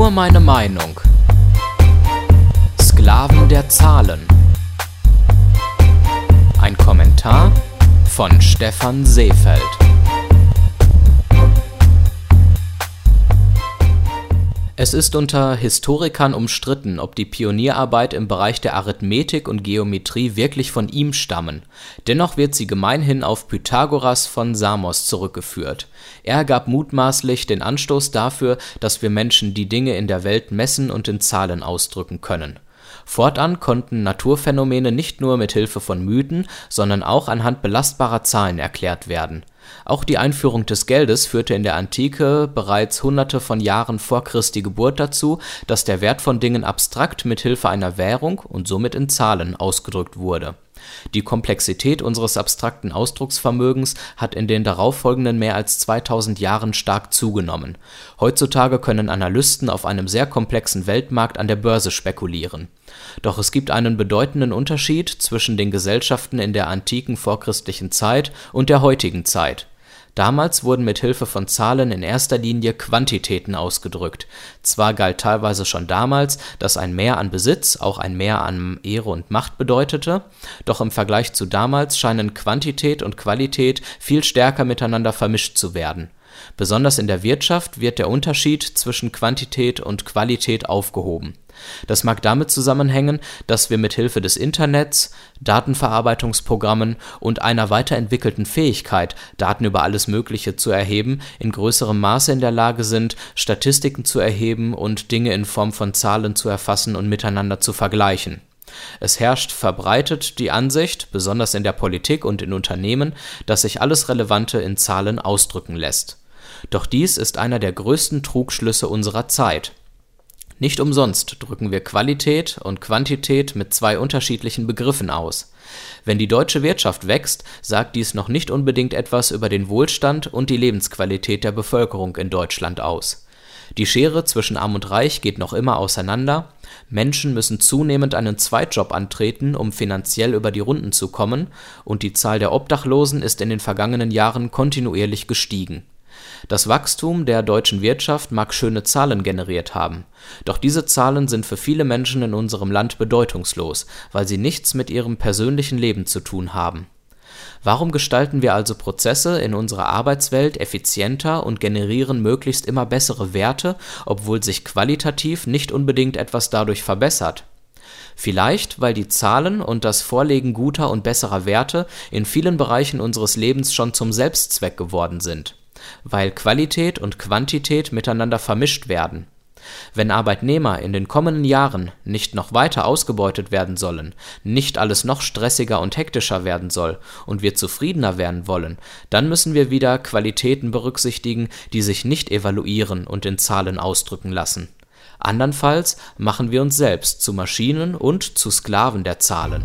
Nur meine Meinung. Sklaven der Zahlen. Ein Kommentar von Stefan Seefeld. Es ist unter Historikern umstritten, ob die Pionierarbeit im Bereich der Arithmetik und Geometrie wirklich von ihm stammen. Dennoch wird sie gemeinhin auf Pythagoras von Samos zurückgeführt. Er gab mutmaßlich den Anstoß dafür, dass wir Menschen die Dinge in der Welt messen und in Zahlen ausdrücken können. Fortan konnten Naturphänomene nicht nur mit Hilfe von Mythen, sondern auch anhand belastbarer Zahlen erklärt werden auch die Einführung des Geldes führte in der Antike bereits hunderte von Jahren vor Christi Geburt dazu, dass der Wert von Dingen abstrakt mit Hilfe einer Währung und somit in Zahlen ausgedrückt wurde. Die Komplexität unseres abstrakten Ausdrucksvermögens hat in den darauffolgenden mehr als 2000 Jahren stark zugenommen. Heutzutage können Analysten auf einem sehr komplexen Weltmarkt an der Börse spekulieren. Doch es gibt einen bedeutenden Unterschied zwischen den Gesellschaften in der antiken vorchristlichen Zeit und der heutigen Zeit Damals wurden mit Hilfe von Zahlen in erster Linie Quantitäten ausgedrückt. Zwar galt teilweise schon damals, dass ein Mehr an Besitz auch ein Mehr an Ehre und Macht bedeutete, doch im Vergleich zu damals scheinen Quantität und Qualität viel stärker miteinander vermischt zu werden Besonders in der Wirtschaft wird der Unterschied zwischen Quantität und Qualität aufgehoben. Das mag damit zusammenhängen, dass wir mit Hilfe des Internets, Datenverarbeitungsprogrammen und einer weiterentwickelten Fähigkeit, Daten über alles Mögliche zu erheben, in größerem Maße in der Lage sind, Statistiken zu erheben und Dinge in Form von Zahlen zu erfassen und miteinander zu vergleichen. Es herrscht verbreitet die Ansicht, besonders in der Politik und in Unternehmen, dass sich alles Relevante in Zahlen ausdrücken lässt doch dies ist einer der größten Trugschlüsse unserer Zeit. Nicht umsonst drücken wir Qualität und Quantität mit zwei unterschiedlichen Begriffen aus. Wenn die deutsche Wirtschaft wächst, sagt dies noch nicht unbedingt etwas über den Wohlstand und die Lebensqualität der Bevölkerung in Deutschland aus. Die Schere zwischen Arm und Reich geht noch immer auseinander, Menschen müssen zunehmend einen Zweitjob antreten, um finanziell über die Runden zu kommen, und die Zahl der Obdachlosen ist in den vergangenen Jahren kontinuierlich gestiegen das Wachstum der deutschen Wirtschaft mag schöne Zahlen generiert haben, doch diese Zahlen sind für viele Menschen in unserem Land bedeutungslos, weil sie nichts mit ihrem persönlichen Leben zu tun haben. Warum gestalten wir also Prozesse in unserer Arbeitswelt effizienter und generieren möglichst immer bessere Werte, obwohl sich qualitativ nicht unbedingt etwas dadurch verbessert? Vielleicht, weil die Zahlen und das Vorlegen guter und besserer Werte in vielen Bereichen unseres Lebens schon zum Selbstzweck geworden sind weil Qualität und Quantität miteinander vermischt werden. Wenn Arbeitnehmer in den kommenden Jahren nicht noch weiter ausgebeutet werden sollen, nicht alles noch stressiger und hektischer werden soll und wir zufriedener werden wollen, dann müssen wir wieder Qualitäten berücksichtigen, die sich nicht evaluieren und in Zahlen ausdrücken lassen. Andernfalls machen wir uns selbst zu Maschinen und zu Sklaven der Zahlen.